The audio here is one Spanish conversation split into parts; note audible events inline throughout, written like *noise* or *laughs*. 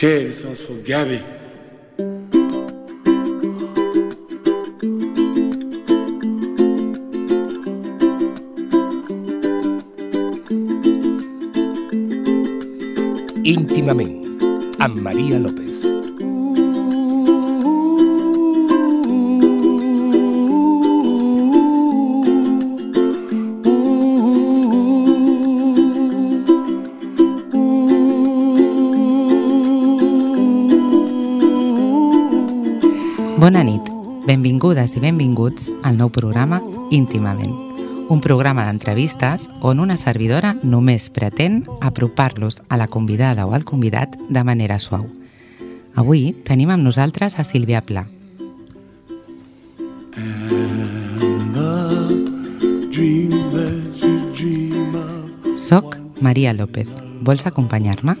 Quelle licence for Gabby. íntimament amb Maria López. Bona nit, benvingudes i benvinguts al nou programa Íntimament, un programa d'entrevistes on una servidora només pretén apropar-los a la convidada o al convidat de manera suau. Avui tenim amb nosaltres a Sílvia Pla. Soc Maria López. Vols acompanyar-me?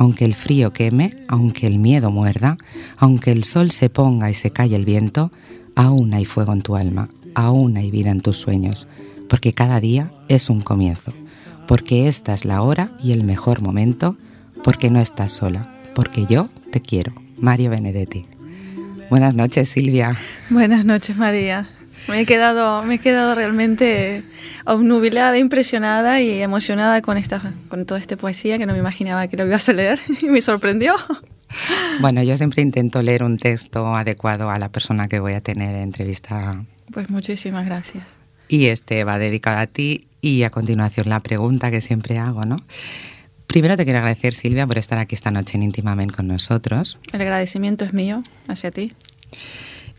Aunque el frío queme, aunque el miedo muerda, aunque el sol se ponga y se calle el viento, aún hay fuego en tu alma, aún hay vida en tus sueños, porque cada día es un comienzo, porque esta es la hora y el mejor momento, porque no estás sola, porque yo te quiero. Mario Benedetti. Buenas noches, Silvia. Buenas noches, María. Me he quedado, me he quedado realmente obnubilada, impresionada y emocionada con esta, con toda esta poesía que no me imaginaba que lo ibas a leer *laughs* y me sorprendió. Bueno, yo siempre intento leer un texto adecuado a la persona que voy a tener en entrevista Pues muchísimas gracias. y este va dedicado a ti y a continuación la pregunta que siempre hago, ¿no? Primero te quiero agradecer, Silvia, por estar aquí esta noche en Íntimamente con nosotros. El agradecimiento es mío hacia ti.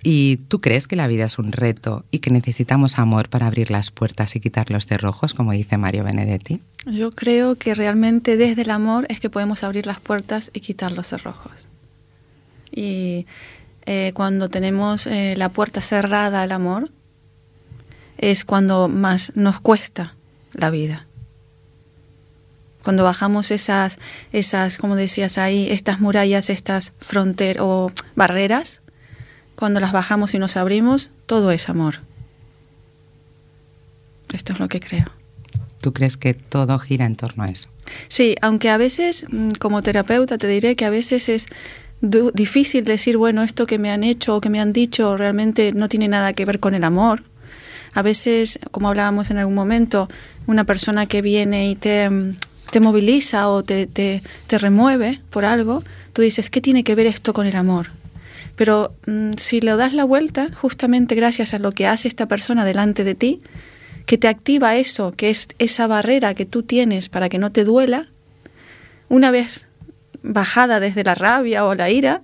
¿Y tú crees que la vida es un reto y que necesitamos amor para abrir las puertas y quitar los cerrojos, como dice Mario Benedetti? Yo creo que realmente desde el amor es que podemos abrir las puertas y quitar los cerrojos. Y eh, cuando tenemos eh, la puerta cerrada al amor, es cuando más nos cuesta la vida. Cuando bajamos esas, esas, como decías ahí, estas murallas, estas fronteras o barreras, cuando las bajamos y nos abrimos, todo es amor. Esto es lo que creo. ¿Tú crees que todo gira en torno a eso? Sí, aunque a veces, mm, como terapeuta, te diré que a veces es difícil decir, bueno, esto que me han hecho o que me han dicho realmente no tiene nada que ver con el amor. A veces, como hablábamos en algún momento, una persona que viene y te, mm, te moviliza o te, te, te remueve por algo, tú dices, ¿qué tiene que ver esto con el amor? Pero mm, si le das la vuelta, justamente gracias a lo que hace esta persona delante de ti, que te activa eso, que es esa barrera que tú tienes para que no te duela, una vez bajada desde la rabia o la ira,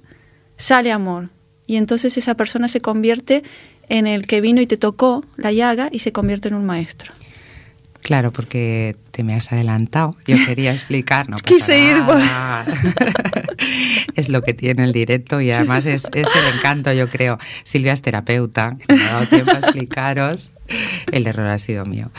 sale amor. Y entonces esa persona se convierte en el que vino y te tocó la llaga y se convierte en un maestro. Claro, porque te me has adelantado. Yo *laughs* quería explicar, no pasa Quise ir por- *laughs* es lo que tiene el directo y además es, es el encanto, yo creo. Silvia es terapeuta, que no me ha dado tiempo a explicaros. El error ha sido mío.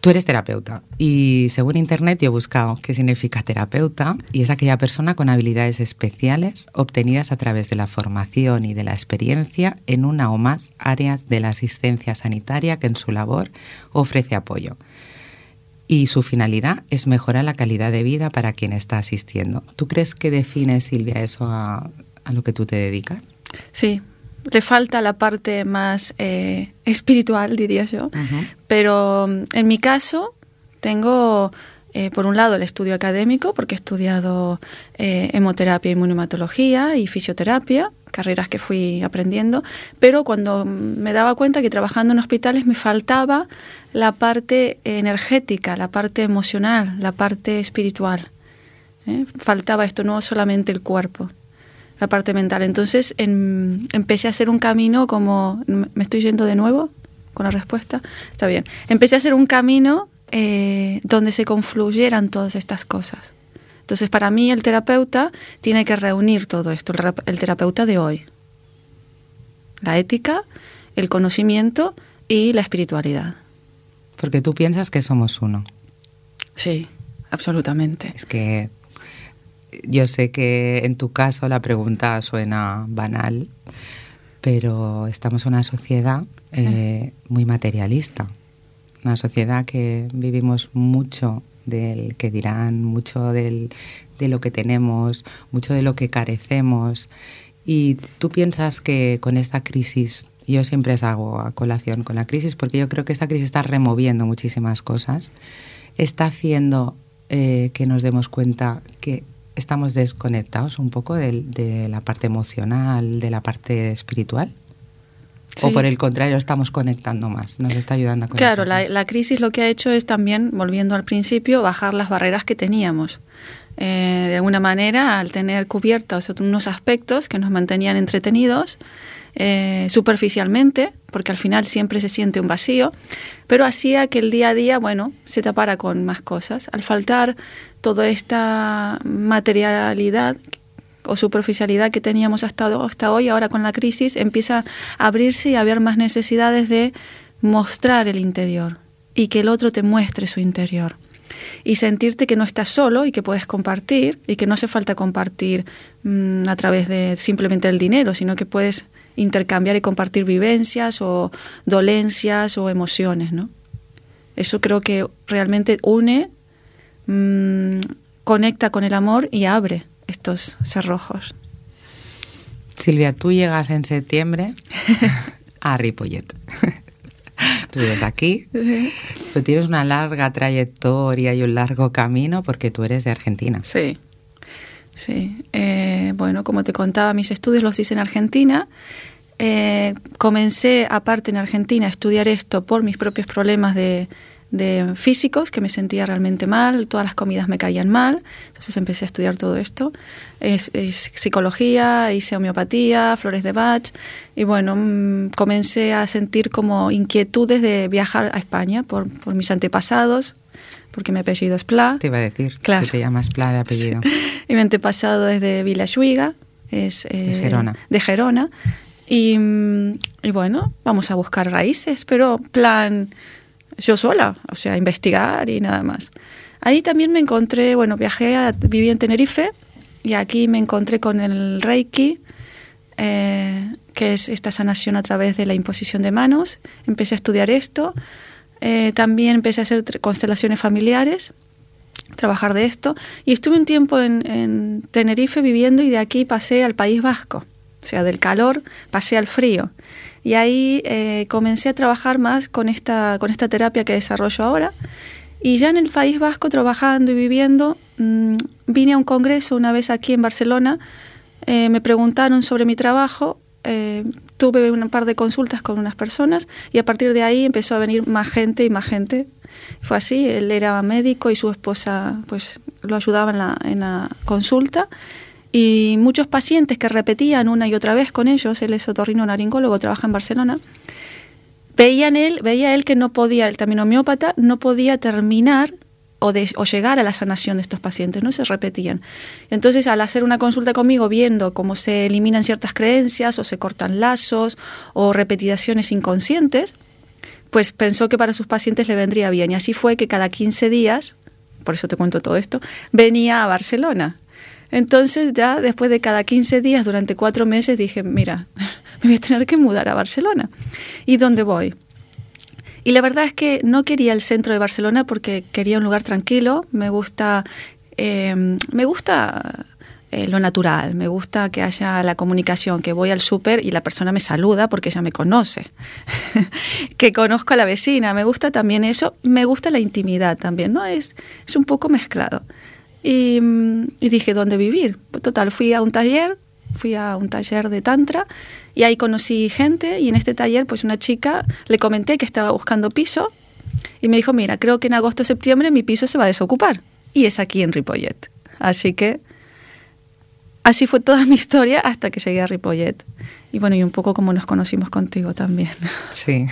Tú eres terapeuta y según internet yo he buscado qué significa terapeuta y es aquella persona con habilidades especiales obtenidas a través de la formación y de la experiencia en una o más áreas de la asistencia sanitaria que en su labor ofrece apoyo. Y su finalidad es mejorar la calidad de vida para quien está asistiendo. ¿Tú crees que define, Silvia, eso a, a lo que tú te dedicas? Sí, le falta la parte más eh, espiritual, diría yo. Pero mm, en mi caso, tengo eh, por un lado, el estudio académico, porque he estudiado eh, hemoterapia, inmunomatología y fisioterapia, carreras que fui aprendiendo, pero cuando me daba cuenta que trabajando en hospitales me faltaba la parte energética, la parte emocional, la parte espiritual. ¿eh? Faltaba esto, no solamente el cuerpo, la parte mental. Entonces empecé a hacer un camino como... ¿Me estoy yendo de nuevo con la respuesta? Está bien. Empecé a hacer un camino eh, donde se confluyeran todas estas cosas. Entonces, para mí el terapeuta tiene que reunir todo esto, el, terapeuta de hoy. La ética, el conocimiento y la espiritualidad. Porque tú piensas que somos uno. Sí, absolutamente. Es que yo sé que en tu caso la pregunta suena banal, pero estamos en una sociedad eh, muy materialista una sociedad que vivimos mucho del que dirán, mucho del, de lo que tenemos, mucho de lo que carecemos. Y tú piensas que con esta crisis, yo siempre hago a colación con la crisis, porque yo creo que esta crisis está removiendo muchísimas cosas, está haciendo eh, que nos demos cuenta que estamos desconectados un poco de la parte emocional, de la parte espiritual. O por el contrario, estamos conectando más, nos está ayudando a conectar. Claro, la, la, crisis lo que ha hecho es también, volviendo al principio, bajar las barreras que teníamos. Eh, de alguna manera, al tener cubiertos unos aspectos que nos mantenían entretenidos, eh, superficialmente, porque al final siempre se siente un vacío, pero hacía que el día a día, bueno, se tapara con más cosas. Al faltar toda esta materialidad o superficialidad que teníamos hasta, hasta hoy, ahora con la crisis, empieza a abrirse y a haber más necesidades de mostrar el interior y que el otro te muestre su interior. Y sentirte que no estás solo y que puedes compartir y que no hace falta compartir mm, a través de simplemente el dinero, sino que puedes intercambiar y compartir vivencias o dolencias o emociones, ¿no? Eso creo que realmente une, mm, conecta con el amor y abre estos cerrojos. Silvia, tú llegas en septiembre a Ripollet. Tú vives aquí, tú tienes una larga trayectoria y un largo camino porque tú eres de Argentina. Sí, sí. Eh, bueno, como te contaba, mis estudios los hice en Argentina. Eh, comencé, aparte en Argentina, a estudiar esto por mis propios problemas de, de físicos, que me sentía realmente mal, todas las comidas me caían mal, entonces empecé a estudiar todo esto. Es, psicología, hice homeopatía, flores de Bach, y bueno, mm, comencé a sentir como inquietudes de viajar a España por, por mis antepasados, porque mi apellido es Pla. Te iba a decir claro. que te llamas Pla de apellido. *laughs* y mi antepasado es de Villajuiga, es de eh, Gerona. De Gerona. Y, mm, y bueno, vamos a buscar raíces, pero plan yo sola, o sea, investigar y nada más. Ahí también me encontré, bueno, viajé, a, viví en Tenerife y aquí me encontré con el Reiki, eh, que es esta sanación a través de la imposición de manos. Empecé a estudiar esto. Eh, también empecé a hacer constelaciones familiares, trabajar de esto. Y estuve un tiempo en, en Tenerife viviendo y de aquí pasé al País Vasco. O sea, del calor pasé al frío. Y ahí eh, comencé a trabajar más con esta, con esta terapia que desarrollo ahora. Y ya en el País Vasco, trabajando y viviendo, mmm, vine a un congreso una vez aquí en Barcelona, eh, me preguntaron sobre mi trabajo, eh, tuve un par de consultas con unas personas y a partir de ahí empezó a venir más gente y más gente. Fue así, él era médico y su esposa pues lo ayudaba en la, en la consulta y muchos pacientes que repetían una y otra vez con ellos, él es otorrino naringólogo, trabaja en Barcelona, veían él, veía él que no podía, el también homeópata, no podía terminar o, o, llegar a la sanación de estos pacientes, no se repetían. Entonces, al hacer una consulta conmigo, viendo cómo se eliminan ciertas creencias o se cortan lazos o repeticiones inconscientes, pues pensó que para sus pacientes le vendría bien. Y así fue que cada 15 días, por eso te cuento todo esto, venía a Barcelona entonces ya después de cada 15 días, durante cuatro meses, dije, mira, *laughs* me voy a tener que mudar a Barcelona. ¿Y dónde voy? Y la verdad es que no quería el centro de Barcelona porque quería un lugar tranquilo. Me gusta, eh, me gusta eh, lo natural, me gusta que haya la comunicación, que voy al súper y la persona me saluda porque ella me conoce, *laughs* que conozco a la vecina, me gusta también eso, me gusta la intimidad también, ¿no? Es, es un poco mezclado. Y, mm, y dije, ¿dónde vivir? Total, fui a un taller, fui a un taller de tantra y ahí conocí gente y en este taller pues una chica le comenté que estaba buscando piso y me dijo, mira, creo que en agosto septiembre mi piso se va a desocupar y es aquí en Ripollet. Así que así fue toda mi historia hasta que llegué a Ripollet. Y bueno, y un poco como nos conocimos contigo también. Sí.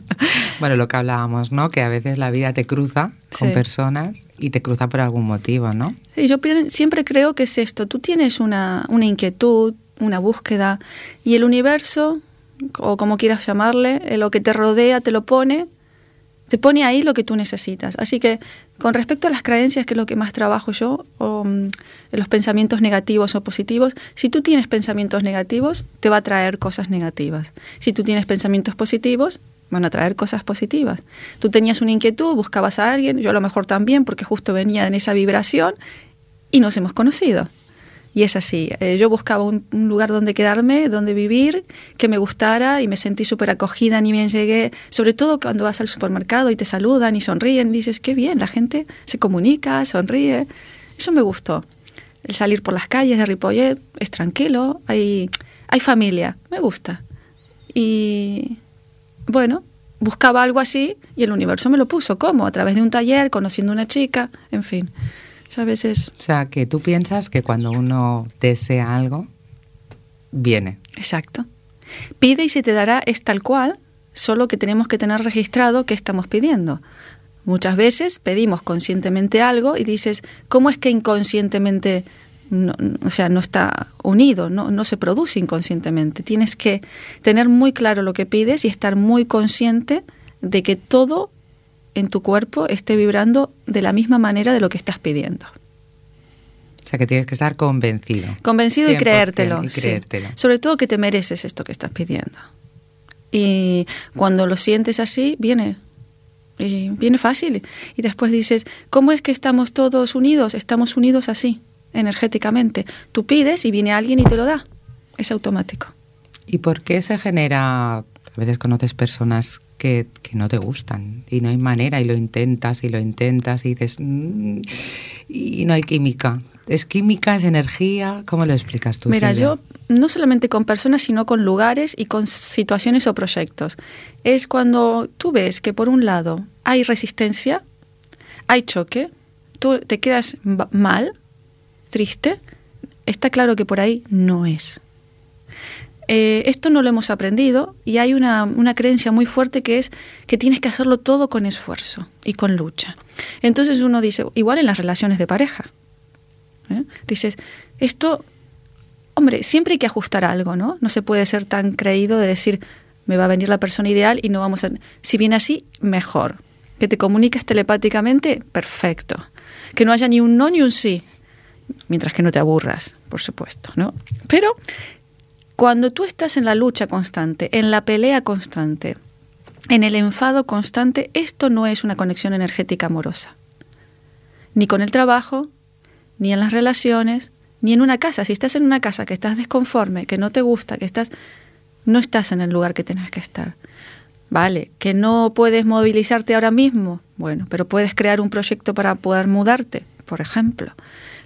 *laughs* bueno, lo que hablábamos, ¿no? Que a veces la vida te cruza con Sí. personas y te cruza por algún motivo, ¿no? Sí, yo siempre creo que es esto. Tú tienes una, una inquietud, una búsqueda, y el universo, o como quieras llamarle, eh, lo que te rodea te lo pone, te pone ahí lo que tú necesitas. Así que con respecto a las creencias, que es lo que más trabajo yo, mm, los pensamientos negativos o positivos, si tú tienes pensamientos negativos, te va a traer cosas negativas. Si tú tienes pensamientos positivos, van a traer cosas positivas. Tú tenías una inquietud, buscabas a alguien, yo a lo mejor también, porque justo venía en esa vibración, y nos hemos conocido. Y es así. Eh, yo buscaba un, lugar donde quedarme, donde vivir, que me gustara y me sentí súper acogida, ni bien llegué. Sobre todo cuando vas al supermercado y te saludan y sonríen, dices, qué bien, la gente se comunica, sonríe. Eso me gustó. El salir por las calles de Ripollet es tranquilo, hay, hay familia, me gusta. Y bueno, buscaba algo así y el universo me lo puso. ¿Cómo? A través de un taller, conociendo una chica, en fin. A veces, O sea, que tú piensas que cuando uno desea algo, viene. exacto. Pide y se te dará es tal cual, solo que tenemos que tener registrado qué estamos pidiendo. Muchas veces pedimos conscientemente algo y dices, ¿cómo es que inconscientemente, no, no- o sea, no está unido, no, no se produce inconscientemente? Tienes que tener muy claro lo que pides y estar muy consciente de que todo en tu cuerpo esté vibrando de la misma manera de lo que estás pidiendo. O sea, que tienes que estar convencido. Convencido y 100% creértelo. y sí. creértelo. Sobre todo que te mereces esto que estás pidiendo. Y cuando lo sientes así, viene. Y viene fácil. Y después dices, ¿cómo es que estamos todos unidos? Estamos unidos así, energéticamente. Tú pides y viene alguien y te lo da. Es automático. ¿Y por qué se genera, a veces conoces personas que, que no te gustan y no hay manera y lo intentas y lo intentas y dices, "Mm", y no hay química? ¿Es química, es energía? ¿Cómo lo explicas tú? Mira, Silvia? yo no solamente con personas, sino con lugares y con situaciones o proyectos. Es cuando tú ves que por un lado hay resistencia, hay choque, tú te quedas mal, triste, está claro que por ahí no es. Eh, esto no lo hemos aprendido y hay una, una creencia muy fuerte que es que tienes que hacerlo todo con esfuerzo y con lucha. Entonces uno dice, igual en las relaciones de pareja, ¿eh? dices, esto Hombre, siempre hay que ajustar algo, ¿no? No se puede ser tan creído de decir, me va a venir la persona ideal y no vamos a... Si viene así, mejor. Que te comuniques telepáticamente, perfecto. Que no haya ni un no ni un sí. Mientras que no te aburras, por supuesto, ¿no? Pero cuando tú estás en la lucha constante, en la pelea constante, en el enfado constante, esto no es una conexión energética amorosa. Ni con el trabajo, ni en las relaciones, ni en una casa. Si estás en una casa que estás desconforme, que no te gusta, que estás no estás en el lugar que tienes que estar. Vale, que no puedes movilizarte ahora mismo, bueno, pero puedes crear un proyecto para poder mudarte, por ejemplo.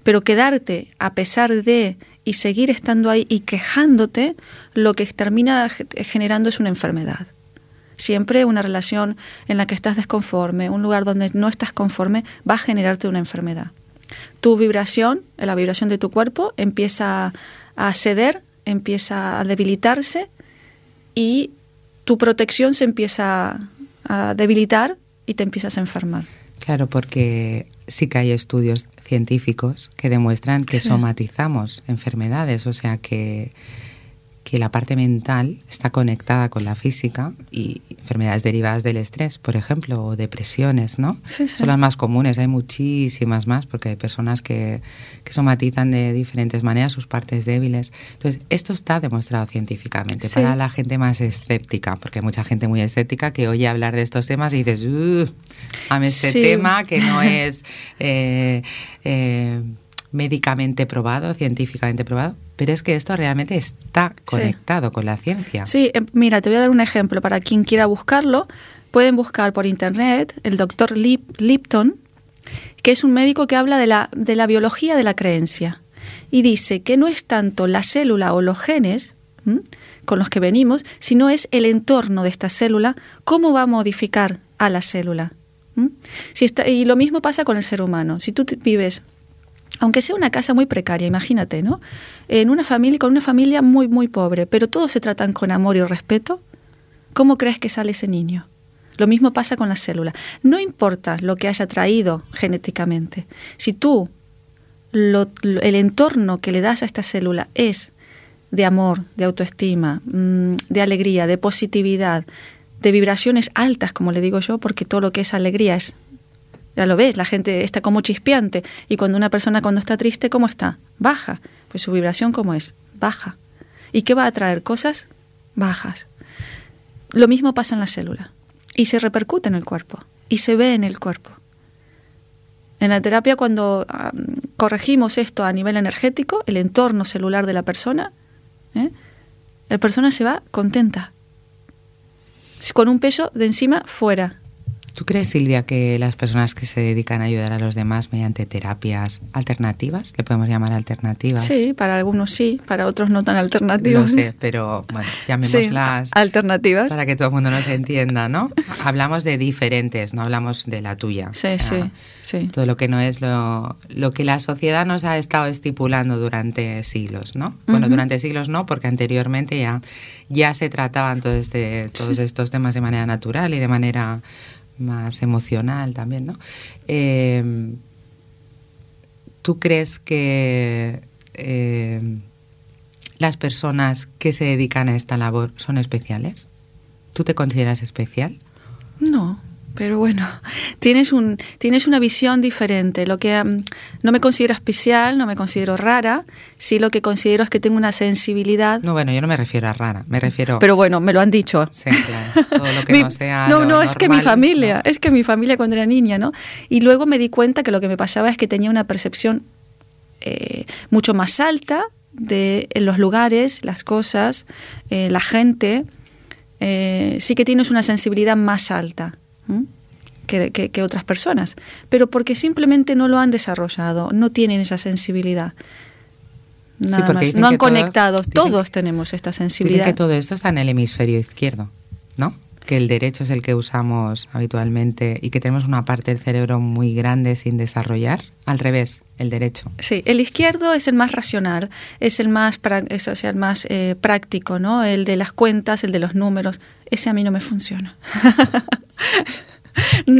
Pero quedarte a pesar de y seguir estando ahí y quejándote, lo que termina generando es una enfermedad. Siempre una relación en la que estás desconforme, un lugar donde no estás conforme, va a generarte una enfermedad tu vibración, la vibración de tu cuerpo, empieza a ceder, empieza a debilitarse y tu protección se empieza a debilitar y te empiezas a enfermar. Claro, porque sí que hay estudios científicos que demuestran que Sí. somatizamos enfermedades, o sea que, que la parte mental está conectada con la física y enfermedades derivadas del estrés, por ejemplo, o depresiones, ¿no? Sí, sí. Son las más comunes, hay muchísimas más porque hay personas que, que somatizan de diferentes maneras sus partes débiles. Entonces, esto está demostrado científicamente Sí. para la gente más escéptica, porque hay mucha gente muy escéptica que oye hablar de estos temas y dices, "Uh, a mí este tema que no *laughs* es... eh, eh, médicamente probado, científicamente probado, pero es que esto realmente está conectado con la ciencia. Sí, eh, mira, te voy a dar un ejemplo para quien quiera buscarlo. Pueden buscar por internet el doctor Lipton, que es un médico que habla de la, de la biología de la creencia. Y dice que no es tanto la célula o los genes con los que venimos, sino es el entorno de esta célula, cómo va a modificar a la célula. Si está, y lo mismo pasa con el ser humano. Si tú vives aunque sea una casa muy precaria, imagínate, ¿no? En una familia, con una familia muy, muy pobre, pero todos se tratan con amor y respeto, ¿cómo crees que sale ese niño? Lo mismo pasa con la célula. No importa lo que haya traído genéticamente. Si tú, el entorno que le das a esta célula es de amor, de autoestima, mm, de alegría, de positividad, de vibraciones altas, como le digo yo, porque todo lo que es alegría es ya lo ves, la gente está como chispeante. Y cuando una persona cuando está triste, ¿cómo está? Baja. Pues su vibración, ¿cómo es? Baja. ¿Y qué va a traer? Cosas bajas. Lo mismo pasa en la célula. Y se repercute en el cuerpo. Y se ve en el cuerpo. En la terapia, cuando corregimos esto a nivel energético, el entorno celular de la persona, ¿eh? la persona se va contenta. Con un peso de encima fuera, ¿Tú crees, Silvia, que las personas que se dedican a ayudar a los demás mediante terapias alternativas, le podemos llamar alternativas? Sí, para algunos sí, para otros no tan alternativas. No sé, pero bueno, *laughs* llamémoslas alternativas. Para que todo el mundo nos entienda, ¿no? Hablamos de diferentes, no hablamos de la tuya. Sí, sí, sí. Todo lo que no es lo, lo que la sociedad nos ha estado estipulando durante siglos, ¿no? Bueno, durante siglos no, porque anteriormente ya, ya se trataban todos, este, todos estos temas de manera natural y de manera más emocional también, ¿no? Eh, ¿Tú crees que eh, las personas que se dedican a esta labor son especiales? ¿Tú te consideras especial? No, pero bueno, *laughs* tienes, un, tienes una visión diferente. Lo que mm, no me considero especial, no me considero rara, sí lo que considero es que tengo una sensibilidad. No, bueno, yo no me refiero a rara, me refiero. Pero bueno, me lo han dicho. Sí, claro. Todo lo que *laughs* no sea. No, no, es que mi familia, es que mi familia cuando era niña, ¿no? Y luego me di cuenta que lo que me pasaba es que tenía una percepción eh, mucho más alta de los lugares, las cosas, eh, la gente. Eh, sí que tienes una sensibilidad más alta que, otras personas, pero porque simplemente no lo han desarrollado, no tienen esa sensibilidad. Nada más. No han conectado, todos, tenemos esta sensibilidad. que todo esto está en el hemisferio izquierdo, ¿no? que el derecho es el que usamos habitualmente y que tenemos una parte del cerebro muy grande sin desarrollar. Al revés, el derecho. Sí, el izquierdo es el más racional, es el más, es, o sea, el más eh, práctico, ¿no? El de las cuentas, el de los números. Ese a mí no me funciona. *laughs*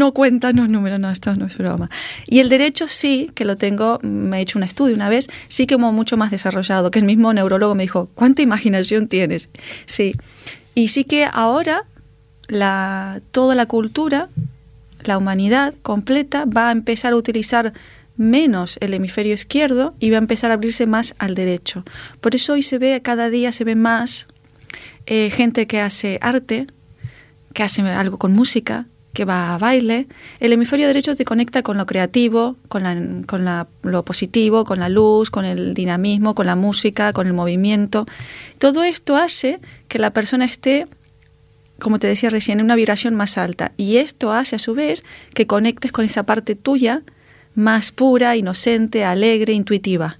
no cuentan los números, no, esto no es broma. Y el derecho sí, que lo tengo, me he hecho un estudio una vez, sí que como mucho más desarrollado, que el mismo neurólogo me dijo, ¿cuánta imaginación tienes? Sí. Y sí que ahora la, toda la cultura, la humanidad completa, va a empezar a utilizar menos el hemisferio izquierdo y va a empezar a abrirse más al derecho. Por eso hoy se ve, cada día se ve más eh, gente que hace arte, que hace algo con música, que va a baile. El hemisferio derecho te conecta con lo creativo, con, la, con la, lo positivo, con la luz, con el dinamismo, con la música, con el movimiento. Todo esto hace que la persona esté como te decía recién, en una vibración más alta. Y esto hace a su vez que conectes con esa parte tuya más pura, inocente, alegre, intuitiva.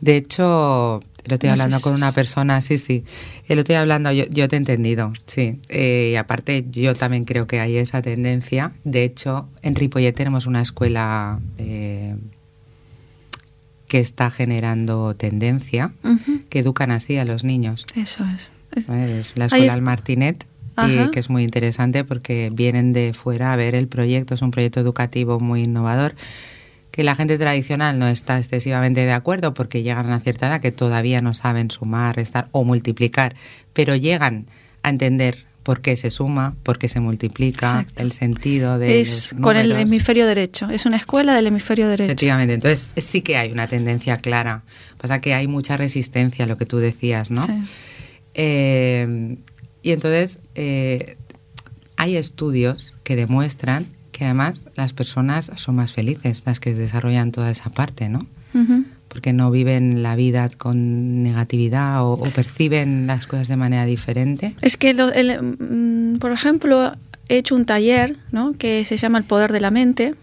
De hecho, lo estoy hablando con una persona, sí, sí, lo estoy hablando, yo, yo te he entendido, sí. Eh, y aparte, yo también creo que hay esa tendencia. De hecho, en Ripollet tenemos una escuela eh, que está generando tendencia, que educan así a los niños. Eso es. Es la escuela Al Martinet, y que es muy interesante porque vienen de fuera a ver el proyecto. Es un proyecto educativo muy innovador que la gente tradicional no está excesivamente de acuerdo porque llegan a una cierta edad que todavía no saben sumar, restar o multiplicar, pero llegan a entender por qué se suma, por qué se multiplica, el sentido de es con el hemisferio derecho, es una escuela del hemisferio derecho. Efectivamente, entonces sí que hay una tendencia clara. Pasa que hay mucha resistencia a lo que tú decías, ¿no? Sí. Eh, y entonces eh, hay estudios que demuestran que además las personas son más felices, las que desarrollan toda esa parte, ¿no? Porque no viven la vida con negatividad o, o perciben las cosas de manera diferente. Es que, lo- el, mm, por ejemplo, he hecho un taller ¿no? que se llama El Poder de la Mente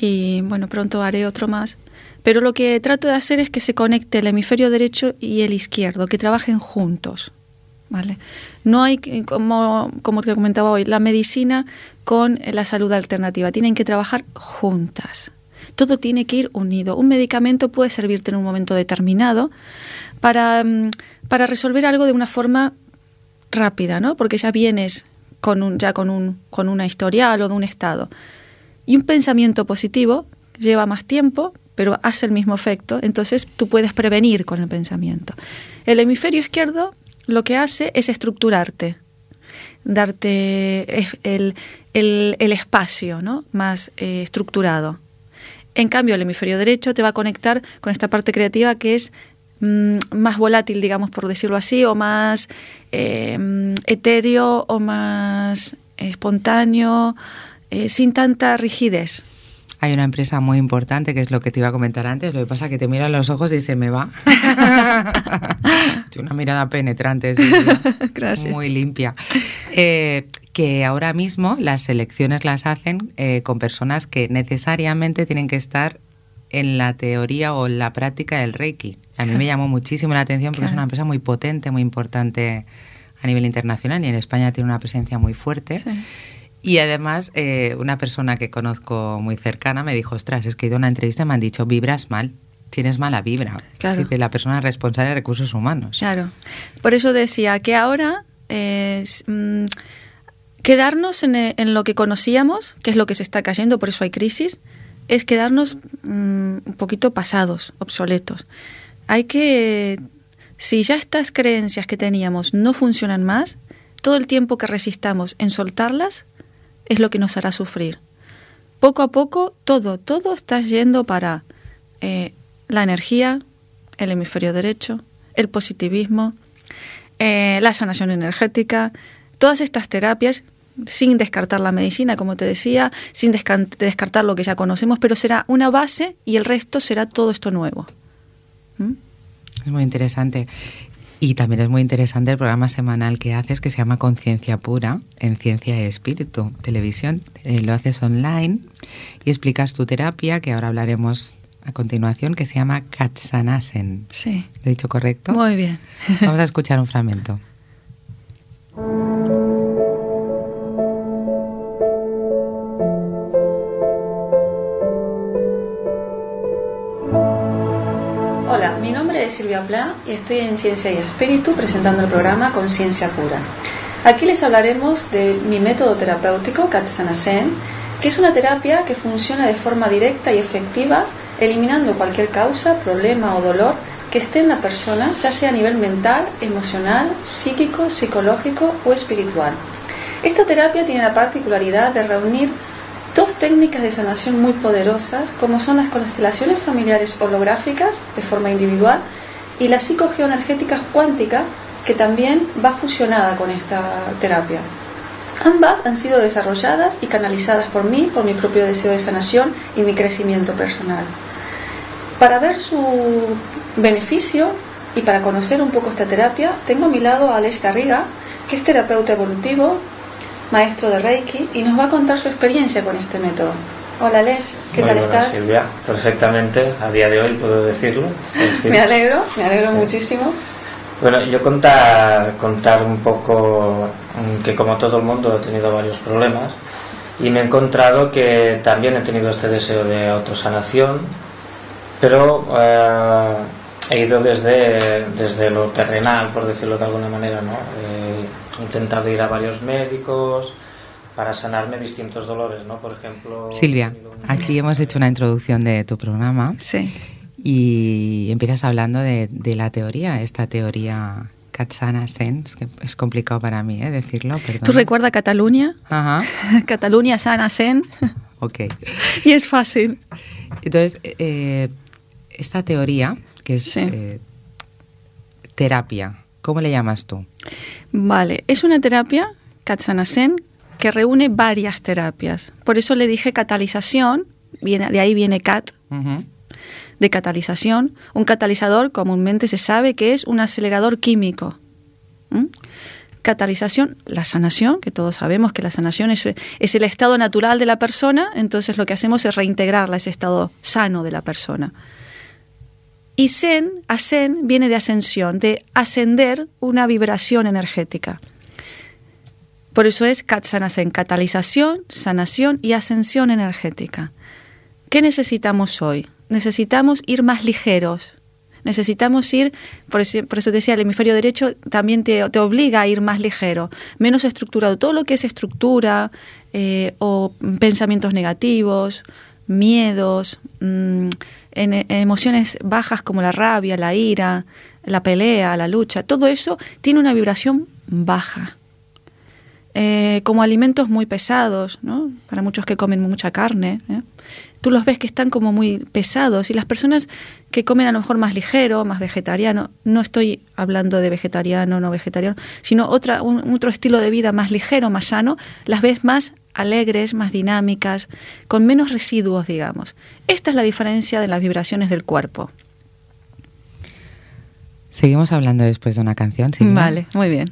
y bueno, pronto haré otro más. Pero lo que trato de hacer es que se conecte el hemisferio derecho y el izquierdo, que trabajen juntos. ¿Vale? No hay, como, como te comentaba hoy, la medicina con la salud alternativa. Tienen que trabajar juntas. Todo tiene que ir unido. Un medicamento puede servirte en un momento determinado para, mm, para resolver algo de una forma rápida, ¿no? Porque ya vienes con un, ya con un, con una historial o de un estado. Y un pensamiento positivo lleva más tiempo, pero hace el mismo efecto, entonces tú puedes prevenir con el pensamiento. El hemisferio izquierdo lo que hace es estructurarte, darte el, el- espacio ¿no? más eh, estructurado. En cambio, el hemisferio derecho te va a conectar con esta parte creativa que es mm, más volátil, digamos, por decirlo así, o más eh, etéreo o más espontáneo, eh, sin tanta rigidez. Hay una empresa muy importante que es lo que te iba a comentar antes. Lo que pasa es que te mira a los ojos y se me va. *laughs* Tiene una mirada penetrante, sí. *laughs* Gracias. muy limpia. Eh, que ahora mismo las selecciones las hacen eh, con personas que necesariamente tienen que estar en la teoría o en la práctica del Reiki. A mí me llamó muchísimo la atención porque es una empresa muy potente, muy importante a nivel internacional y en España tiene una presencia muy fuerte. Sí. Y además, eh, una persona que conozco muy cercana me dijo, ostras, es que he ido a una entrevista y me han dicho, vibras mal, tienes mala vibra. Claro. Dice la persona responsable de recursos humanos. Claro. Por eso decía que ahora es, mm, quedarnos en, e- en lo que conocíamos, que es lo que se está cayendo, por eso hay crisis, es quedarnos mm, un poquito pasados, obsoletos. Hay que, si ya estas creencias que teníamos no funcionan más, todo el tiempo que resistamos en soltarlas es lo que nos hará sufrir. Poco a poco, todo, todo está yendo para eh, la energía, el hemisferio derecho, el positivismo, eh, la sanación energética, todas estas terapias, sin descartar la medicina, como te decía, sin descartar lo que ya conocemos, pero será una base y el resto será todo esto nuevo. ¿Mm? Es muy interesante. Y también es muy interesante el programa semanal que haces que se llama Conciencia Pura en Ciencia y Espíritu Televisión. Eh, lo haces online y explicas tu terapia, que ahora hablaremos a continuación, que se llama Katsanasen. Sí. ¿Lo he dicho correcto? Muy bien. Vamos a escuchar un fragmento. *laughs* mi nombre es Silvia Pla y estoy en Ciencia y Espíritu presentando el programa Conciencia Pura. Aquí les hablaremos de mi método terapéutico, Katsanasen, que es una terapia que funciona de forma directa y efectiva, eliminando cualquier causa, problema o dolor que esté en la persona, ya sea a nivel mental, emocional, psíquico, psicológico o espiritual. Esta terapia tiene la particularidad de reunir técnicas de sanación muy poderosas, como son las constelaciones familiares holográficas de forma individual y la psicogeoenergética cuántica, que también va fusionada con esta terapia. Ambas han sido desarrolladas y canalizadas por mí, por mi propio deseo de sanación y mi crecimiento personal. Para ver su beneficio y para conocer un poco esta terapia, tengo a mi lado a Alex Garriga, que es terapeuta evolutivo, maestro de Reiki, y nos va a contar su experiencia con este método. Hola Alex, ¿qué Muy tal buenas, estás? Silvia, perfectamente, a día de hoy puedo decirlo. Decir, *laughs* Me alegro, me alegro Sí. muchísimo. Bueno, yo contar, contar un poco mm, que como todo el mundo he tenido varios problemas y me he encontrado que también he tenido este deseo de autosanación, pero eh, he ido desde, desde lo terrenal, por decirlo de alguna manera, ¿no? He intentado ir a varios médicos para sanarme distintos dolores, ¿no? Por ejemplo... Silvia, un- aquí hemos hecho una introducción de tu programa Sí. y empiezas hablando de, de la teoría, esta teoría Katsanasen. Es que es complicado para mí ¿eh? decirlo, perdón. ¿Tú recuerdas Cataluña? Ajá, *laughs* Cataluña sana Zen. *laughs* ok. y es fácil. Entonces, eh, esta teoría, que es Sí. eh, terapia, ¿cómo le llamas tú? Vale, es una terapia, Katsanasen, que reúne varias terapias. Por eso le dije catalización, viene, de ahí viene CAT, de catalización. Un catalizador comúnmente se sabe que es un acelerador químico. Catalización, la sanación, que todos sabemos que la sanación es, es, el estado natural de la persona, entonces lo que hacemos es reintegrarla, ese estado sano de la persona. Y Zen, Asen, viene de ascensión, de ascender una vibración energética. Por eso es Katsanasen, catalización, sanación y ascensión energética. ¿Qué necesitamos hoy? Necesitamos ir más ligeros. Necesitamos ir, por eso, decía, el hemisferio derecho también te, obliga a ir más ligero, menos estructurado. Todo lo que es estructura eh, o pensamientos negativos, miedos, mmm, en, emociones bajas como la rabia, la ira, la pelea, la lucha, todo eso tiene una vibración baja. Eh, como alimentos muy pesados, ¿no? para muchos que comen mucha carne, ¿eh? tú los ves que están como muy pesados y las personas que comen a lo mejor más ligero, más vegetariano, no estoy hablando de vegetariano, no vegetariano, sino otra, un, otro estilo de vida más ligero, más sano, las ves más alegres, más dinámicas, con menos residuos, digamos. Esta es la diferencia de las vibraciones del cuerpo. Seguimos hablando después de una canción, ¿sí? Vale, muy bien.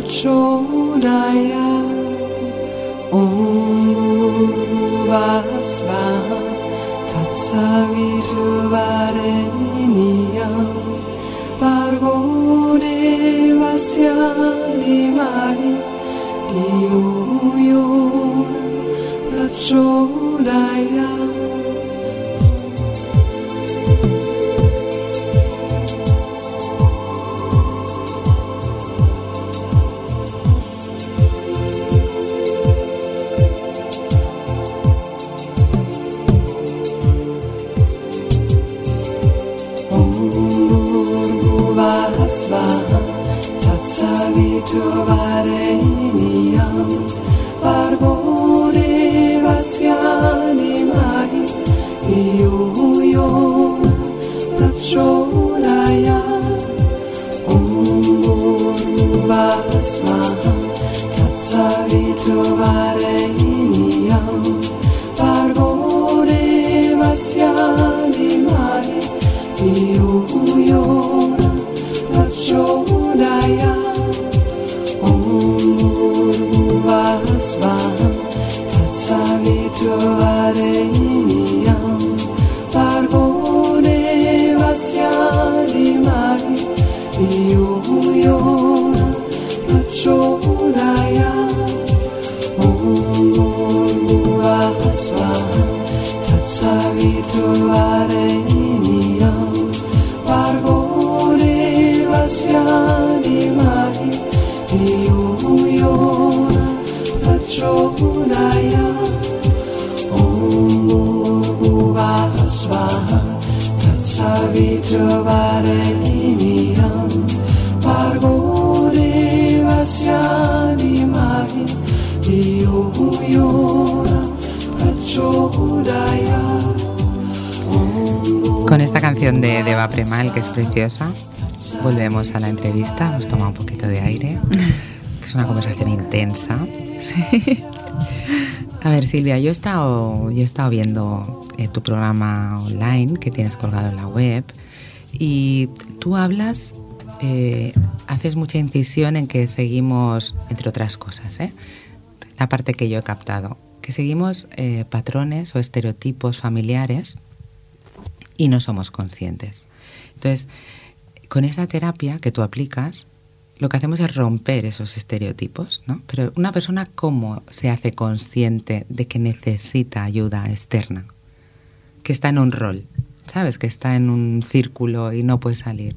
such old I am Om Bhuvasvaha Tatsaviturvarenyam Vargo Devasya Dimahi Diyo Yo Prachodayam sabitu arenian Pargore vasjani mari Niuyona tachonaya Om Bhurgu Vasvaha Tat sabitu arenian Pargore vasjani mari Niuyona tachonaya esta canción de Deva Premal, que es preciosa, volvemos a la entrevista. Nos toma un poquito de aire, que es una conversación intensa. *laughs* A ver, Silvia, yo he estado, yo he estado viendo eh, tu programa online que tienes colgado en la web y tú hablas, eh, haces mucha incisión en que seguimos, entre otras cosas, ¿eh? la parte que yo he captado, que seguimos patrones o estereotipos familiares y no somos conscientes. Entonces, con esa terapia que tú aplicas, lo que hacemos es romper esos estereotipos, ¿no? Pero una persona, ¿cómo se hace consciente de que necesita ayuda externa? Que está en un rol, ¿sabes? Que está en un círculo y no puede salir.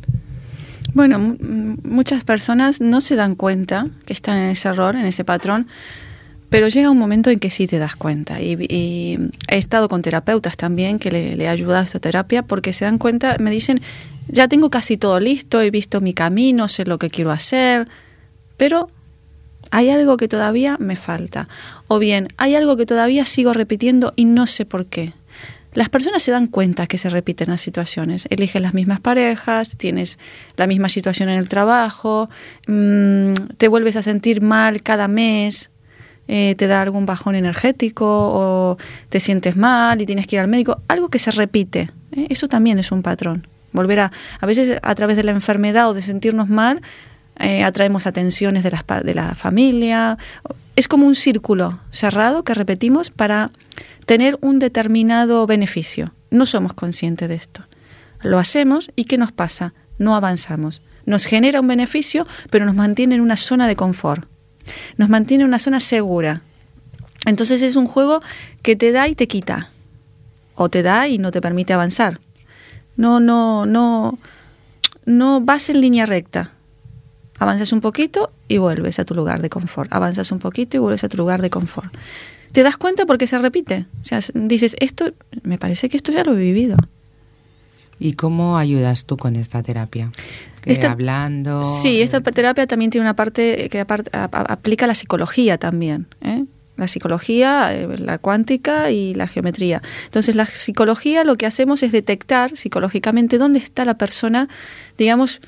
Bueno, muchas personas no se dan cuenta que están en ese error, en ese patrón, pero llega un momento en que sí te das cuenta. Y, y he estado con terapeutas también que le, le he ayudado esta terapia porque se dan cuenta, me dicen, ya tengo casi todo listo, he visto mi camino, sé lo que quiero hacer, pero hay algo que todavía me falta. O bien, hay algo que todavía sigo repitiendo y no sé por qué. Las personas se dan cuenta que se repiten las situaciones. Eliges las mismas parejas, tienes la misma situación en el trabajo, mm, te vuelves a sentir mal cada mes, eh, te da algún bajón energético o te sientes mal y tienes que ir al médico. Algo que se repite. ¿eh? Eso también es un patrón. Volver a, a veces a través de la enfermedad o de sentirnos mal, eh, atraemos atenciones de, pa- de la familia. Es como un círculo cerrado que repetimos para tener un determinado beneficio. No somos conscientes de esto. Lo hacemos y ¿qué nos pasa? No avanzamos. Nos genera un beneficio, pero nos mantiene en una zona de confort. Nos mantiene en una zona segura. Entonces es un juego que te da y te quita. O te da y no te permite avanzar. No, no, no, no vas en línea recta. Avanzas un poquito y vuelves a tu lugar de confort. Avanzas un poquito y vuelves a tu lugar de confort. Te das cuenta porque se repite. O sea, dices, esto, me parece que esto ya lo he vivido. ¿Y cómo ayudas tú con esta terapia? Esta- hablando. Sí, esta terapia también tiene una parte que aplica la psicología también. ¿eh? La psicología, eh, la cuántica y la geometría. Entonces, la psicología lo que hacemos es detectar psicológicamente dónde está la persona, digamos,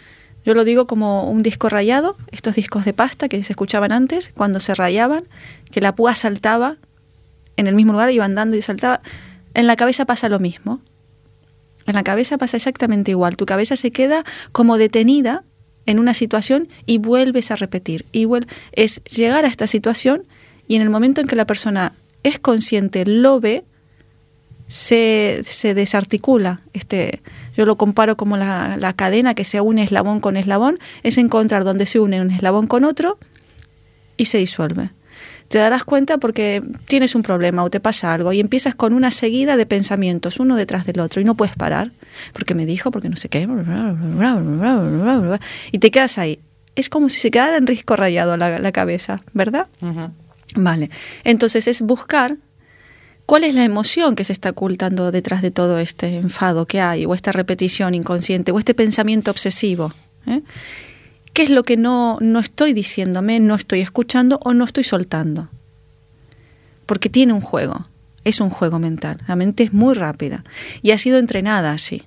yo lo digo como un disco rayado, estos discos de pasta que se escuchaban antes, cuando se rayaban, que la púa saltaba en el mismo lugar, iba andando y saltaba. En la cabeza pasa lo mismo. En la cabeza pasa exactamente igual. Tu cabeza se queda como detenida en una situación y vuelves a repetir. Y vuel- es llegar a esta situación y en el momento en que la persona es consciente, lo ve, se, se desarticula. Este, yo lo comparo como la, la cadena que se une eslabón con eslabón, es encontrar donde se une un eslabón con otro y se disuelve. Te darás cuenta porque tienes un problema o te pasa algo y empiezas con una seguida de pensamientos uno detrás del otro y no puedes parar porque me dijo, porque no sé qué, y te quedas ahí. Es como si se quedara en risco rayado la, la cabeza, ¿verdad? Vale. Entonces es buscar cuál es la emoción que se está ocultando detrás de todo este enfado que hay, o esta repetición inconsciente, o este pensamiento obsesivo. ¿eh? ¿Qué es lo que no, no estoy diciéndome, no estoy escuchando o no estoy soltando? Porque tiene un juego, es un juego mental. La mente es muy rápida y ha sido entrenada así.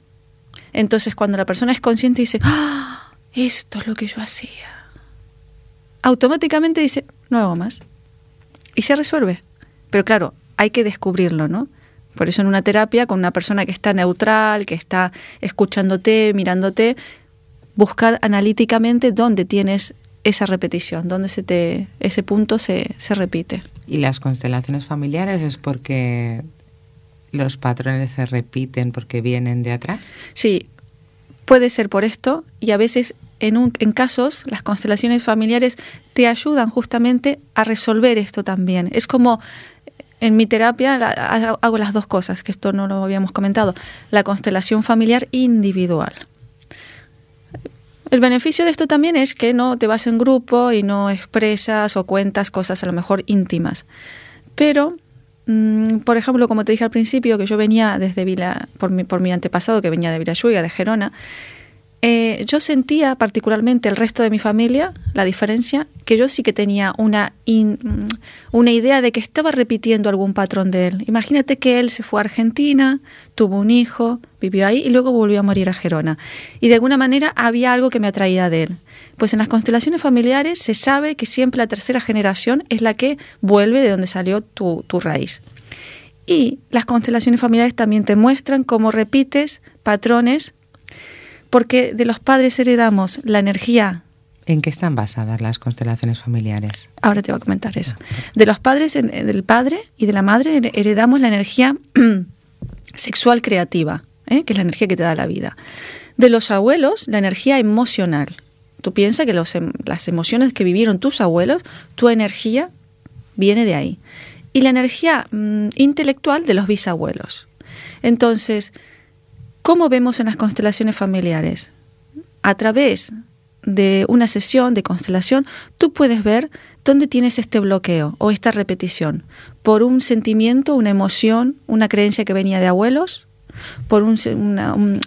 Entonces cuando la persona es consciente dice, ¡Ah! esto es lo que yo hacía. Automáticamente dice, no hago más. Y se resuelve. Pero claro, hay que descubrirlo, ¿no? Por eso en una terapia con una persona que está neutral, que está escuchándote, mirándote, buscar analíticamente dónde tienes esa repetición, dónde se te, ese punto se, se repite. ¿Y las constelaciones familiares es porque los patrones se repiten porque vienen de atrás? Sí, puede ser por esto y a veces en, un, en casos las constelaciones familiares te ayudan justamente a resolver esto también. Es como en mi terapia la- hago las dos cosas, que esto no lo habíamos comentado, la constelación familiar individual. El beneficio de esto también es que no te vas en grupo y no expresas o cuentas cosas a lo mejor íntimas. Pero, mm, por ejemplo, como te dije al principio, que yo venía desde Vila, por mi, por mi antepasado, que venía de Vilayuya, de Gerona, eh, yo sentía particularmente el resto de mi familia, la diferencia, que yo sí que tenía una, mm, una idea de que estaba repitiendo algún patrón de él. Imagínate que él se fue a Argentina, tuvo un hijo, vivió ahí y luego volvió a morir a Gerona. Y de alguna manera había algo que me atraía de él. Pues en las constelaciones familiares se sabe que siempre la tercera generación es la que vuelve de donde salió tu, tu raíz. Y las constelaciones familiares también te muestran cómo repites patrones, porque de los padres heredamos la energía. ¿En qué están basadas las constelaciones familiares? Ahora te voy a comentar eso. De los padres, en- del padre y de la madre her- heredamos la energía *clears throat* sexual creativa, ¿eh? que es la energía que te da la vida. De los abuelos, la energía emocional. Tú piensas que los em- las emociones que vivieron tus abuelos, tu energía viene de ahí. Y la energía mm, intelectual de los bisabuelos. Entonces, ¿cómo vemos en las constelaciones familiares? A través de una sesión de constelación, tú puedes ver dónde tienes este bloqueo o esta repetición. Por un sentimiento, una emoción, una creencia que venía de abuelos, por un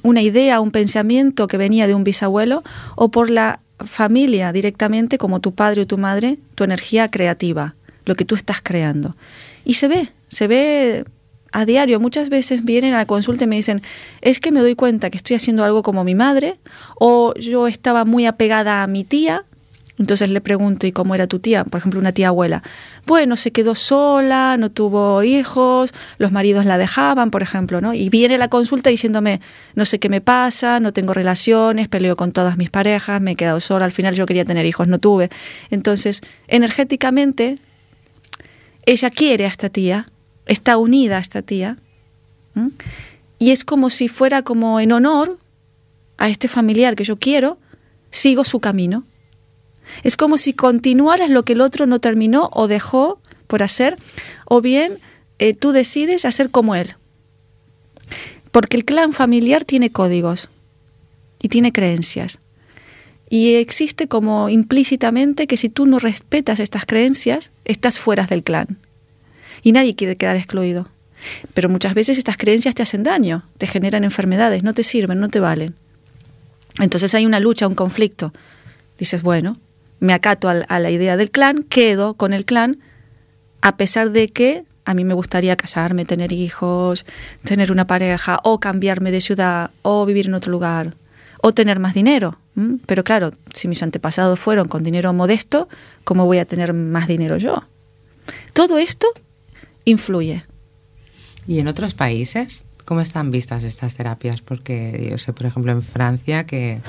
una idea, un pensamiento que venía de un bisabuelo, o por la familia directamente, como tu padre o tu madre, tu energía creativa, lo que tú estás creando. Y se ve, se ve a diario. Muchas veces vienen a la consulta y me dicen, es que me doy cuenta que estoy haciendo algo como mi madre, o yo estaba muy apegada a mi tía. Entonces le pregunto, ¿y cómo era tu tía? Por ejemplo, una tía abuela. Bueno, se quedó sola, no tuvo hijos, los maridos la dejaban, por ejemplo, ¿no? Y viene la consulta diciéndome, no sé qué me pasa, no tengo relaciones, peleo con todas mis parejas, me he quedado sola, al final yo quería tener hijos, no tuve. Entonces, energéticamente, ella quiere a esta tía, está unida esta tía, y es como si fuera como en honor a este familiar que yo quiero, sigo su camino. Es como si continuaras lo que el otro no terminó o dejó por hacer, o bien eh, tú decides hacer como él. Porque el clan familiar tiene códigos y tiene creencias. Y existe como implícitamente que si tú no respetas estas creencias, estás fuera del clan. Y nadie quiere quedar excluido. Pero muchas veces estas creencias te hacen daño, te generan enfermedades, no te sirven, no te valen. Entonces hay una lucha, un conflicto. Dices, bueno, me acato a, la idea del clan, quedo con el clan, a pesar de que a mí me gustaría casarme, tener hijos, tener una pareja, o cambiarme de ciudad, o vivir en otro lugar, o tener más dinero. Pero claro, si mis antepasados fueron con dinero modesto, ¿cómo voy a tener más dinero yo? Todo esto influye. ¿Y en otros países cómo están vistas estas terapias? Porque yo sé, por ejemplo, en Francia que,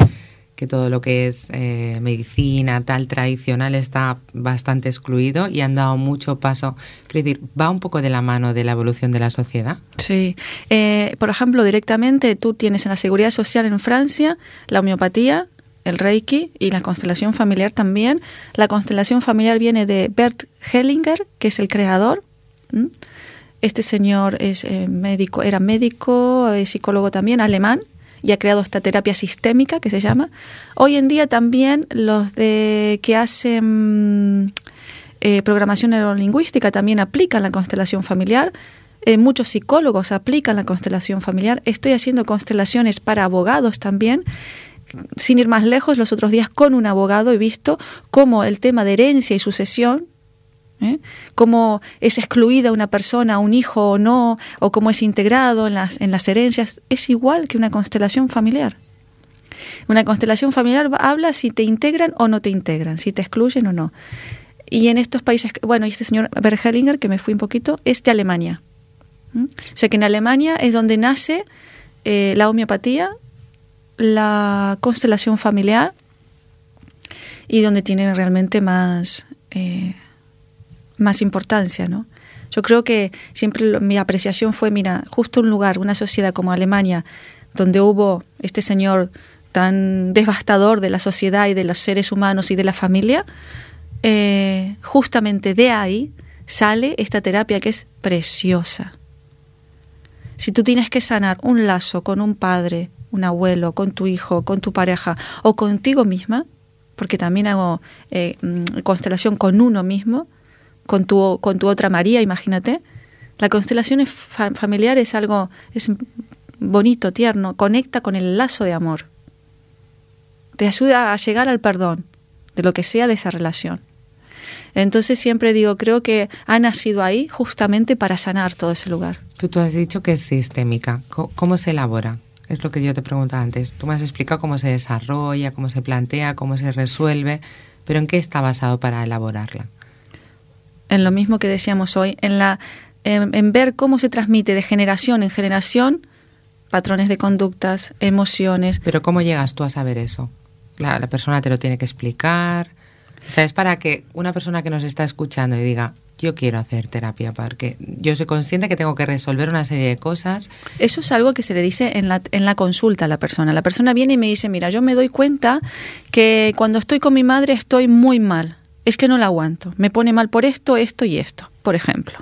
que todo lo que es eh, medicina tal tradicional está bastante excluido y han dado mucho paso. Quiero decir, va un poco de la mano de la evolución de la sociedad. Sí. Eh, por ejemplo, directamente tú tienes en la seguridad social en Francia la homeopatía, el reiki y la constelación familiar también. La constelación familiar viene de Bert Hellinger, que es el creador. Este señor es eh, médico, era médico, eh, psicólogo también, alemán, y ha creado esta terapia sistémica que se llama. Hoy en día también los de que hacen eh, programación neurolingüística también aplican la constelación familiar. Eh, muchos psicólogos aplican la constelación familiar. Estoy haciendo constelaciones para abogados también. Sin ir más lejos, los otros días con un abogado he visto cómo el tema de herencia y sucesión, ¿eh? cómo es excluida una persona, un hijo o no, o cómo es integrado en las, en las herencias, es igual que una constelación familiar. Una constelación familiar habla si te integran o no te integran, si te excluyen o no. Y en estos países, bueno, y este señor Bergelinger, que me fui un poquito, es de Alemania. O sea que en Alemania es donde nace eh, la homeopatía, la constelación familiar y donde tiene realmente más, eh, más importancia, ¿no? Yo creo que siempre lo- mi apreciación fue, mira, justo un lugar, una sociedad como Alemania, donde hubo este señor tan devastador de la sociedad y de los seres humanos y de la familia, eh, justamente de ahí sale esta terapia que es preciosa. Si tú tienes que sanar un lazo con un padre, un abuelo, con tu hijo, con tu pareja o contigo misma, porque también hago eh, mm, constelación con uno mismo, con tu, otra María, imagínate. La constelación familiar es algo bonito, tierno, conecta con el lazo de amor. te ayuda a llegar al perdón de lo que sea de esa relación. Entonces siempre digo, creo que ha nacido ahí justamente para sanar todo ese lugar. Tú, has dicho que es sistémica. ¿Cómo se elabora? Es lo que yo te preguntaba antes. Tú me has explicado cómo se desarrolla, cómo se plantea, cómo se resuelve, pero ¿en qué está basado para elaborarla? En lo mismo que decíamos hoy, en, la, en, en ver cómo se transmite de generación en generación patrones de conductas, emociones. Pero ¿cómo llegas tú a saber eso? La, la persona te lo tiene que explicar. O sea, es para que una persona que nos está escuchando y diga, yo quiero hacer terapia, porque yo soy consciente que tengo que resolver una serie de cosas. Eso es algo que se le dice en la, en la consulta a la persona. La persona viene y me dice, mira, yo me doy cuenta que cuando estoy con mi madre estoy muy mal. Es que no la aguanto. Me pone mal por esto, esto y esto, por ejemplo.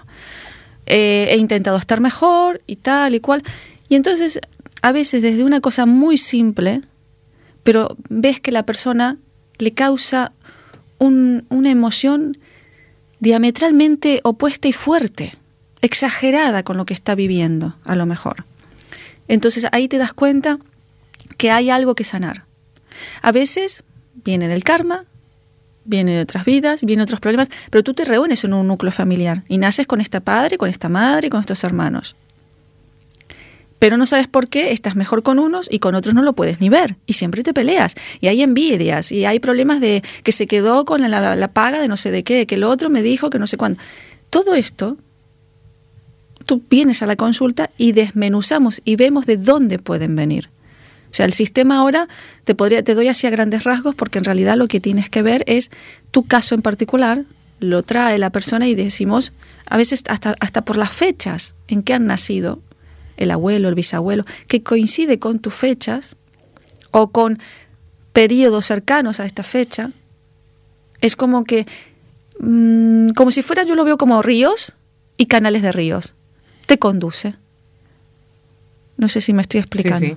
Eh, he intentado estar mejor y tal y cual. Y entonces, a veces desde una cosa muy simple, pero ves que la persona le causa un- una emoción diametralmente opuesta y fuerte, exagerada con lo que está viviendo, a lo mejor. Entonces ahí te das cuenta que hay algo que sanar. A veces viene del karma, viene de otras vidas, viene otros problemas, pero tú te reúnes en un núcleo familiar y naces con este padre, con esta madre con estos hermanos. Pero no sabes por qué estás mejor con unos y con otros no lo puedes ni ver. Y siempre te peleas. Y hay envidias. Y hay problemas de que se quedó con la, la- la paga de no sé de qué, que el otro me dijo que no sé cuándo. Todo esto, tú vienes a la consulta y desmenuzamos y vemos de dónde pueden venir. O sea, el sistema ahora te, podría, te doy así a grandes rasgos porque en realidad lo que tienes que ver es tu caso en particular, lo trae la persona y decimos, a veces hasta, hasta por las fechas en que han nacido, el abuelo, el bisabuelo, que coincide con tus fechas o con periodos cercanos a esta fecha, es como que, mm, como si fuera, yo lo veo como ríos y canales de ríos, te conduce. No sé si me estoy explicando. sí.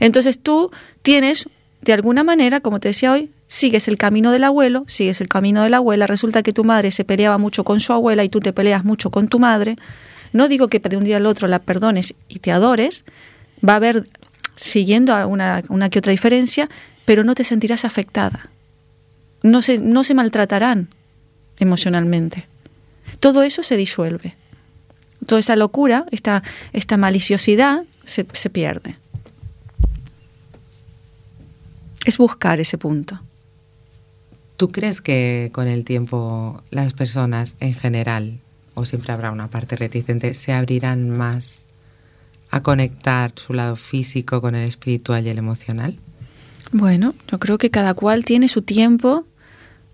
Entonces tú tienes, de alguna manera, como te decía hoy, sigues el camino del abuelo, sigues el camino de la abuela, resulta que tu madre se peleaba mucho con su abuela y tú te peleas mucho con tu madre. No digo que de un día al otro la perdones y te adores, va a haber, siguiendo una, una que otra diferencia, pero no te sentirás afectada. No se, no se maltratarán emocionalmente. Todo eso se disuelve. Toda esa locura, esta, esta maliciosidad, se pierde. Es buscar ese punto. ¿Tú crees que con el tiempo las personas en general, o siempre habrá una parte reticente, se abrirán más a conectar su lado físico con el espiritual y el emocional? Bueno, yo creo que cada cual tiene su tiempo,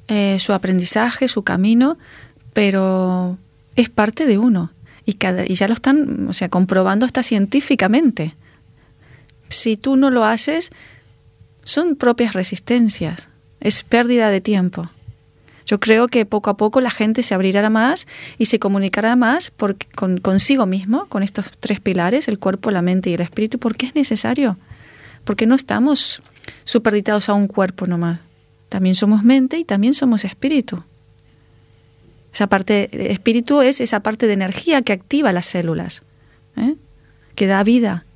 eh, su aprendizaje, su camino, pero es parte de uno. Y, cada, y ya lo están, o sea, comprobando hasta científicamente. Si tú no lo haces, son propias resistencias, es pérdida de tiempo. Yo creo que poco a poco la gente se abrirá más y se comunicará más con, consigo mismo, con estos tres pilares, el cuerpo, la mente y el espíritu, porque es necesario. Porque no estamos superditados a un cuerpo nomás. También somos mente y también somos espíritu. Esa parte, espíritu es esa parte de energía que activa las células, ¿eh? que da vida.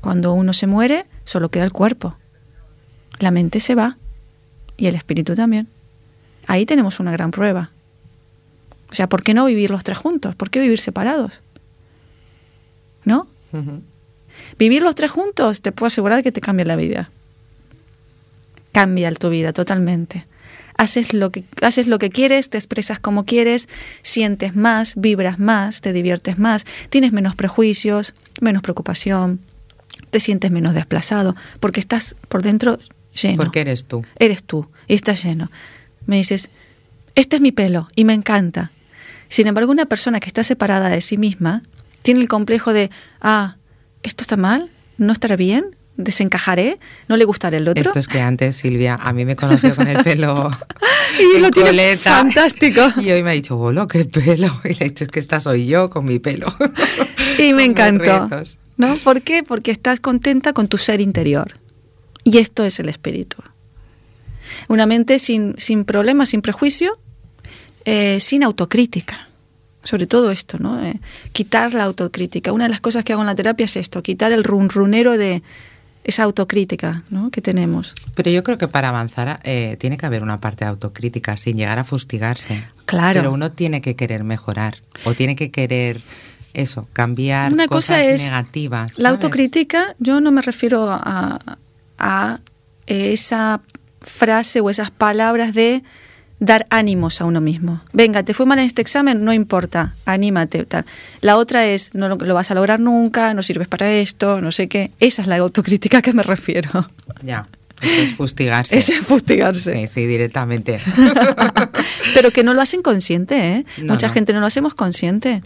Cuando uno se muere, solo queda el cuerpo. La mente se va y el espíritu también. Ahí tenemos una gran prueba. O sea, ¿por qué no vivir los tres juntos? ¿Por qué vivir separados? ¿No? Vivir los tres juntos te puedo asegurar que te cambia la vida. Cambia tu vida totalmente. Haces lo que haces lo que quieres, te expresas como quieres, sientes más, vibras más, te diviertes más, tienes menos prejuicios, menos preocupación, te sientes menos desplazado, porque estás por dentro lleno. Porque eres tú. Eres tú y estás lleno. Me dices, este es mi pelo y me encanta. Sin embargo, una persona que está separada de sí misma tiene el complejo de, ah, esto está mal, no estará bien, desencajaré, no le gustará el otro. Esto es que antes Silvia a mí me conoció con el pelo *laughs* Y en lo tiene coleta. fantástico. Y hoy me ha dicho, bolo, qué pelo. Y le he dicho, es que esta soy yo con mi pelo. Y me *laughs* encantó. ¿No? ¿Por qué? Porque estás contenta con tu ser interior. Y esto es el espíritu. Una mente sin, sin problemas, sin prejuicio, eh, sin autocrítica. Sobre todo esto, ¿no? Eh, quitar la autocrítica. Una de las cosas que hago en la terapia es esto, quitar el runrunero de esa autocrítica ¿no? que tenemos. Pero yo creo que para avanzar eh, tiene que haber una parte de autocrítica sin llegar a fustigarse. Claro. Pero uno tiene que querer mejorar o tiene que querer eso, cambiar Una cosas cosa es negativas. La autocrítica, yo no me refiero a, a esa frase o esas palabras de dar ánimos a uno mismo. Venga, te fue mal en este examen, no importa, anímate. Tal. La otra es, no lo, lo vas a lograr nunca, no sirves para esto, no sé qué. Esa es la autocrítica a que me refiero. Ya, eso es fustigarse. Es fustigarse. Sí, sí, directamente. *laughs* Pero que no lo hacen consciente, ¿eh? No, Mucha no. gente no lo hacemos consciente.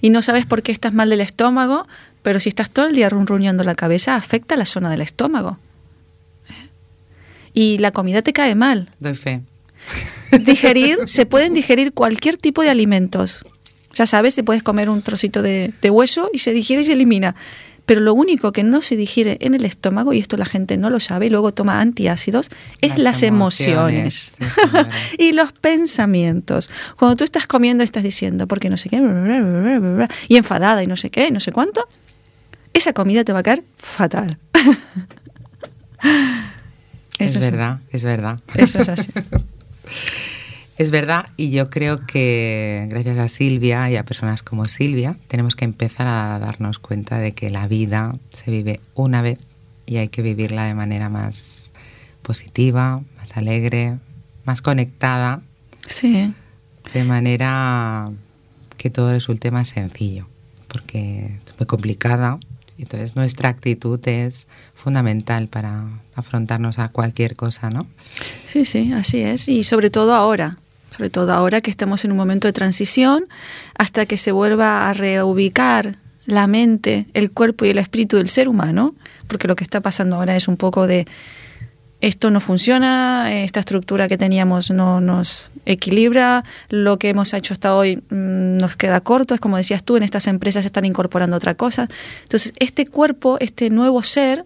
Y no sabes por qué estás mal del estómago, pero si estás todo el día runruñando la cabeza, afecta la zona del estómago. Y la comida te cae mal. Doy fe. Digerir, *laughs* se pueden digerir cualquier tipo de alimentos. Ya sabes, te puedes comer un trocito de, de hueso y se digiere y se elimina. Pero lo único que no se digiere en el estómago, y esto la gente no lo sabe y luego toma antiácidos, es las, Las emociones. emociones, sí, señora. *laughs* y los pensamientos. Cuando tú estás comiendo estás diciendo, porque no sé qué, y enfadada y no sé qué, y no sé cuánto, esa comida te va a caer fatal. *laughs* Es verdad, es verdad. Eso es así. *laughs* Es verdad, y yo creo que gracias a Silvia y a personas como Silvia, tenemos que empezar a darnos cuenta de que la vida se vive una vez y hay que vivirla de manera más positiva, más alegre, más conectada, Sí. de manera que todo resulte más sencillo, porque es muy complicada. Entonces nuestra actitud es fundamental para afrontarnos a cualquier cosa, ¿no? Sí, sí, así es. Y sobre todo ahora, sobre todo ahora que estamos en un momento de transición, hasta que se vuelva a reubicar la mente, el cuerpo y el espíritu del ser humano, porque lo que está pasando ahora es un poco de esto no funciona, esta estructura que teníamos no nos equilibra, lo que hemos hecho hasta hoy mm, nos queda corto, es como decías tú, en estas empresas se están incorporando otra cosa. Entonces, este cuerpo, este nuevo ser,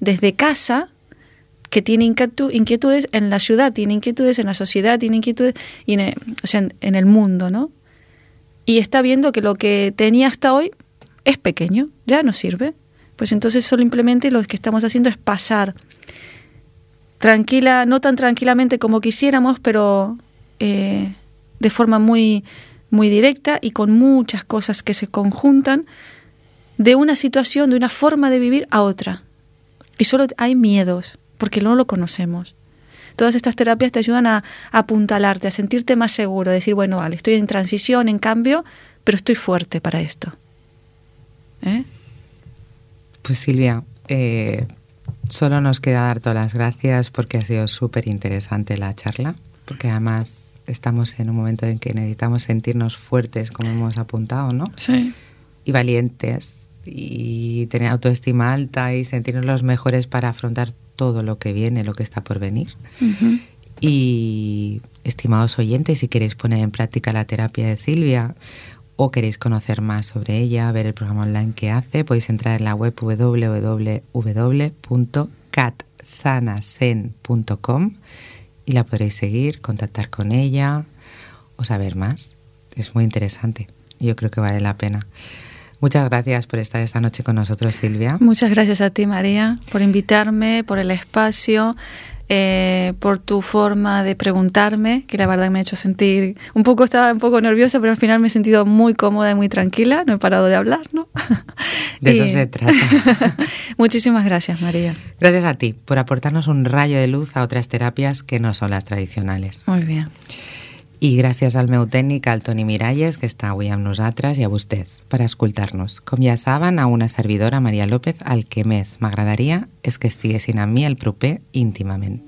desde casa, que tiene inquietu- inquietudes en la ciudad, tiene inquietudes en la sociedad, tiene inquietudes en el mundo, ¿no? Y está viendo que lo que tenía hasta hoy es pequeño, ya no sirve. Pues entonces simplemente lo que estamos haciendo es pasar tranquila, no tan tranquilamente como quisiéramos, pero eh, de forma muy, muy directa y con muchas cosas que se conjuntan de una situación, de una forma de vivir a otra. Y solo hay miedos, porque no lo conocemos. Todas estas terapias te ayudan a, apuntalarte, a sentirte más seguro, a decir, bueno, vale, estoy en transición, en cambio, pero estoy fuerte para esto. ¿Eh? Pues Silvia, eh, solo nos queda dar todas las gracias porque ha sido súper interesante la charla, porque además estamos en un momento en que necesitamos sentirnos fuertes, como hemos apuntado, ¿no? Sí. Y valientes y tener autoestima alta y sentirnos los mejores para afrontar todo lo que viene, lo que está por venir. Y estimados oyentes, si queréis poner en práctica la terapia de Silvia o queréis conocer más sobre ella, ver el programa online que hace, podéis entrar en la web www.catsanasen.com y la podréis seguir, contactar con ella o saber más. Es muy interesante. Yo creo que vale la pena. Muchas gracias por estar esta noche con nosotros, Silvia. Muchas gracias a ti, María, por invitarme, por el espacio, eh, por tu forma de preguntarme, que la verdad me ha hecho sentir un poco, estaba un poco nerviosa, pero al final me he sentido muy cómoda y muy tranquila. No he parado de hablar, ¿no? *laughs* De eso se trata. *laughs* Muchísimas gracias, María. Gracias a ti por aportarnos un rayo de luz a otras terapias que no son las tradicionales. Muy bien. I gràcies al meu tècnic, al Toni Miralles, que està avui amb nosaltres, i a vostès, per escoltar-nos. Com ja saben, a una servidora, Maria López, el que més m'agradaria és que estiguessin amb mi el proper íntimament.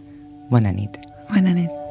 Bona nit. Buena nit.